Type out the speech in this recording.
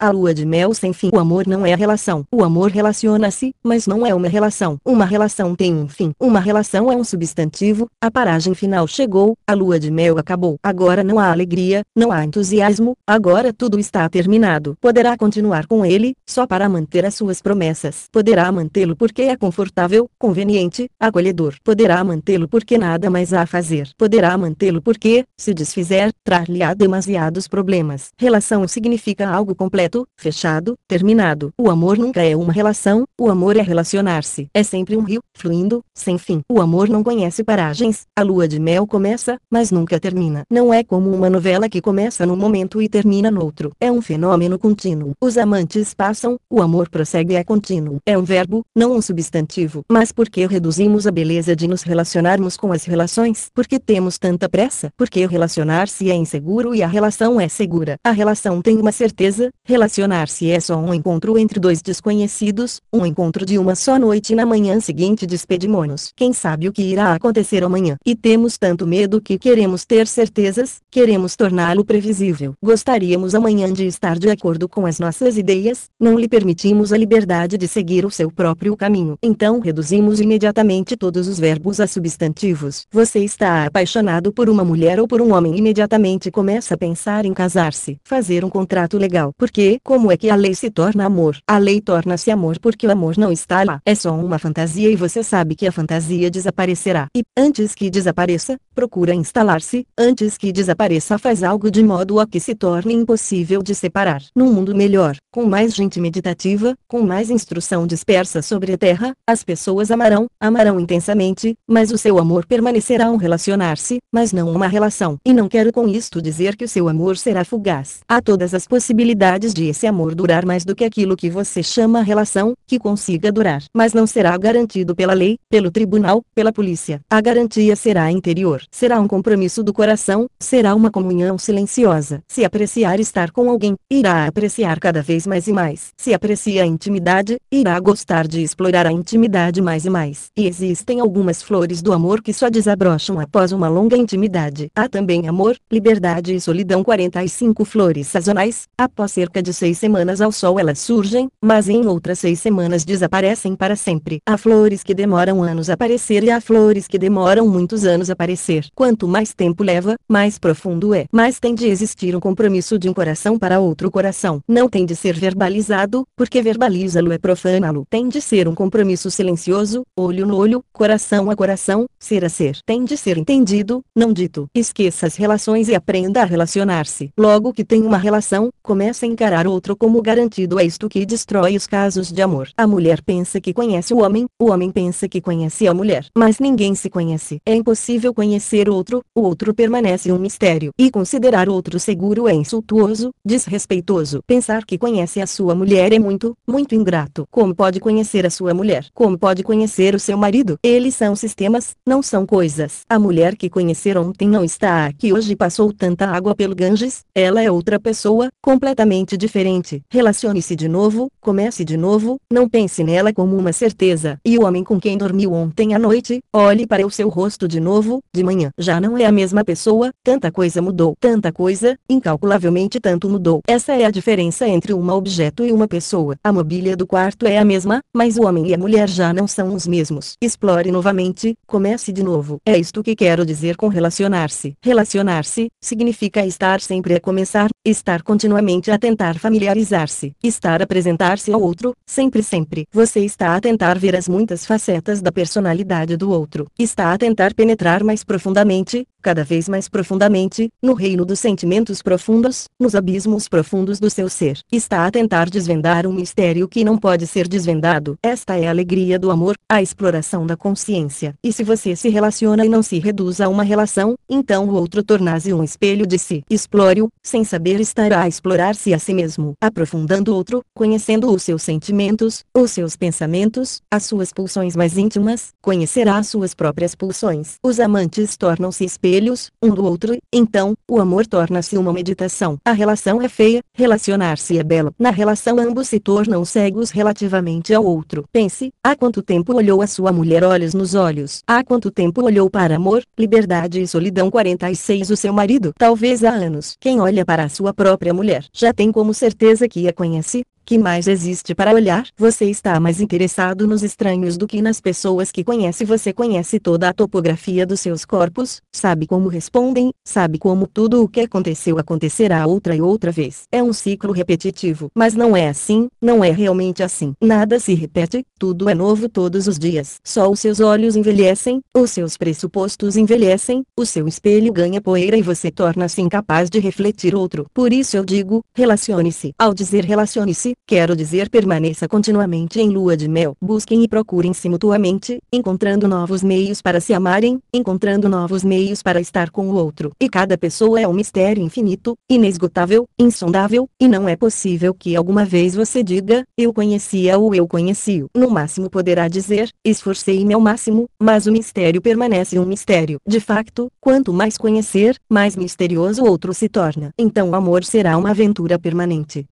A lua de mel sem fim. O amor não é a relação. O amor relaciona-se, mas não é uma relação. Uma relação tem um fim. Uma relação é um substantivo. A paragem final chegou, a lua de mel acabou. Agora não há alegria, não há entusiasmo, agora tudo está terminado. Poderá continuar com ele, só para manter as suas promessas. Poderá mantê-lo porque é confortável, conveniente, acolhedor. Poderá mantê-lo porque nada mais há a fazer. Poderá mantê-lo porque, se desfizer, trar-lhe-á demasiados problemas. Relação significa algo completo, fechado, terminado. O amor nunca é uma relação, o amor é relacionar-se. É sempre um rio, fluindo, sem fim. O amor não conhece paragens. A lua de mel começa, mas nunca termina. Não é como uma novela que começa num momento e termina no outro. É um fenômeno contínuo. Os amantes passam, o amor prossegue é contínuo. É um verbo, não um substantivo. Mas por que reduzimos a beleza de nos relacionarmos com as relações? Porque temos tanta pressa? Porque relacionar-se é inseguro e a relação é segura. A relação tem uma certeza, relacionar-se é só um encontro entre dois desconhecidos, um encontro de uma só noite e na manhã seguinte despedimos-nos. Quem sabe o que irá acontecer amanhã? E temos tanto medo que queremos ter certezas, queremos torná-lo previsível. Gostaríamos amanhã de estar de acordo com as nossas ideias, não lhe permitimos a liberdade de seguir o seu próprio caminho. Então reduzimos imediatamente todos os verbos a substantivos. Você está apaixonado por uma mulher ou por um homem imediatamente começa a pensar em casar-se, fazer um contrato legal. Porque, como é que a lei se torna amor? A lei torna-se amor porque o amor não está lá. É só uma fantasia e você sabe que a fantasia desaparecerá. E, antes que desapareça, procura instalar-se, antes que desapareça faz algo de modo a que se torne impossível de separar. Num mundo melhor, com mais gente meditativa, com mais instrução dispersa sobre a terra, as pessoas amarão, amarão intensamente, mas o seu amor permanecerá um relacionar-se, mas não uma relação. E não quero com isto dizer que o seu amor será fugaz. Há todas as possibilidades de esse amor durar mais do que aquilo que você chama relação, que consiga durar. Mas não será garantido pela lei, pelo tribunal, pela polícia. A garantia será interior. Será um compromisso do coração, será uma comunhão silenciosa. Se apreciar estar com alguém, irá apreciar cada vez mais e mais. Se aprecia a intimidade, irá gostar de explorar a intimidade mais e mais. E existem algumas flores do amor que só desabrocham após uma longa intimidade. Há também amor, liberdade e solidão 45 flores sazonais, após cerca de seis semanas ao sol elas surgem, mas em outras seis semanas desaparecem para sempre. Há flores que demoram anos a aparecer e há flores que demoram muitos anos a aparecer. Quanto mais tempo leva, mais profundo é. Mas tem de existir um compromisso de um coração para outro coração. Não tem de ser verbalizado, porque verbaliza-lo é profaná-lo. Tem de ser um compromisso silencioso, olho no olho, coração a coração, ser a ser. Tem de ser entendido, não dito. Esqueça as relações e aprenda a relacionar-se. Logo que tem uma relação, começa a encarar outro como garantido. É isto que destrói os casos de amor. A mulher pensa que conhece o homem, o homem pensa que conhece a mulher. Mas ninguém se conhece. É impossível conhecer outro, o outro permanece um mistério. E considerar outro seguro é insultuoso, desrespeitoso. Pensar que conhece a sua mulher é muito, muito ingrato. Como pode conhecer a sua mulher? Como pode conhecer o seu marido? Eles são sistemas, não são coisas. A mulher que conhecer ontem não está aqui hoje passou tanta água pelo Ganges, ela é outra pessoa, completamente diferente. Relacione-se de novo, comece de novo, não pense nela como uma certeza. E o homem com quem dormiu ontem à noite, olhe para o seu rosto de novo, de Já não é a mesma pessoa, tanta coisa mudou. Tanta coisa, incalculavelmente tanto mudou. Essa é a diferença entre um objeto e uma pessoa. A mobília do quarto é a mesma, mas o homem e a mulher já não são os mesmos. Explore novamente, comece de novo. É isto que quero dizer com relacionar-se. Relacionar-se, significa estar sempre a começar, estar continuamente a tentar familiarizar-se, estar a apresentar-se ao outro, sempre sempre. Você está a tentar ver as muitas facetas da personalidade do outro. Está a tentar penetrar mais profundamente, profundamente, cada vez mais profundamente, no reino dos sentimentos profundos, nos abismos profundos do seu ser. Está a tentar desvendar um mistério que não pode ser desvendado. Esta é a alegria do amor, a exploração da consciência. E se você se relaciona e não se reduz a uma relação, então o outro torna-se um espelho de si. Explore-o, sem saber estará a explorar-se a si mesmo. Aprofundando o outro, conhecendo os seus sentimentos, os seus pensamentos, as suas pulsões mais íntimas, conhecerá as suas próprias pulsões. Os amantes tornam-se espelhos espelhos, um do outro, então, o amor torna-se uma meditação. A relação é feia, relacionar-se é belo. Na relação ambos se tornam cegos relativamente ao outro. Pense, há quanto tempo olhou a sua mulher olhos nos olhos? Há quanto tempo olhou para amor, liberdade e solidão 46 o seu marido? Talvez há anos. Quem olha para a sua própria mulher já tem como certeza que a conhece, que mais existe para olhar? Você está mais interessado nos estranhos do que nas pessoas que conhece. Você conhece toda a topografia dos seus corpos, sabe como respondem, sabe como tudo o que aconteceu acontecerá outra e outra vez. É um ciclo repetitivo. Mas não é assim, não é realmente assim. Nada se repete, tudo é novo todos os dias. Só os seus olhos envelhecem, os seus pressupostos envelhecem, o seu espelho ganha poeira e você torna-se incapaz de refletir outro. Por isso eu digo, relacione-se. Ao dizer relacione-se, Quero dizer permaneça continuamente em lua de mel. Busquem e procurem-se mutuamente, encontrando novos meios para se amarem, encontrando novos meios para estar com o outro. E cada pessoa é um mistério infinito, inesgotável, insondável, e não é possível que alguma vez você diga, eu conhecia ou eu conheci-o. No máximo poderá dizer, esforcei-me ao máximo, mas o mistério permanece um mistério. De facto, quanto mais conhecer, mais misterioso o outro se torna. Então o amor será uma aventura permanente.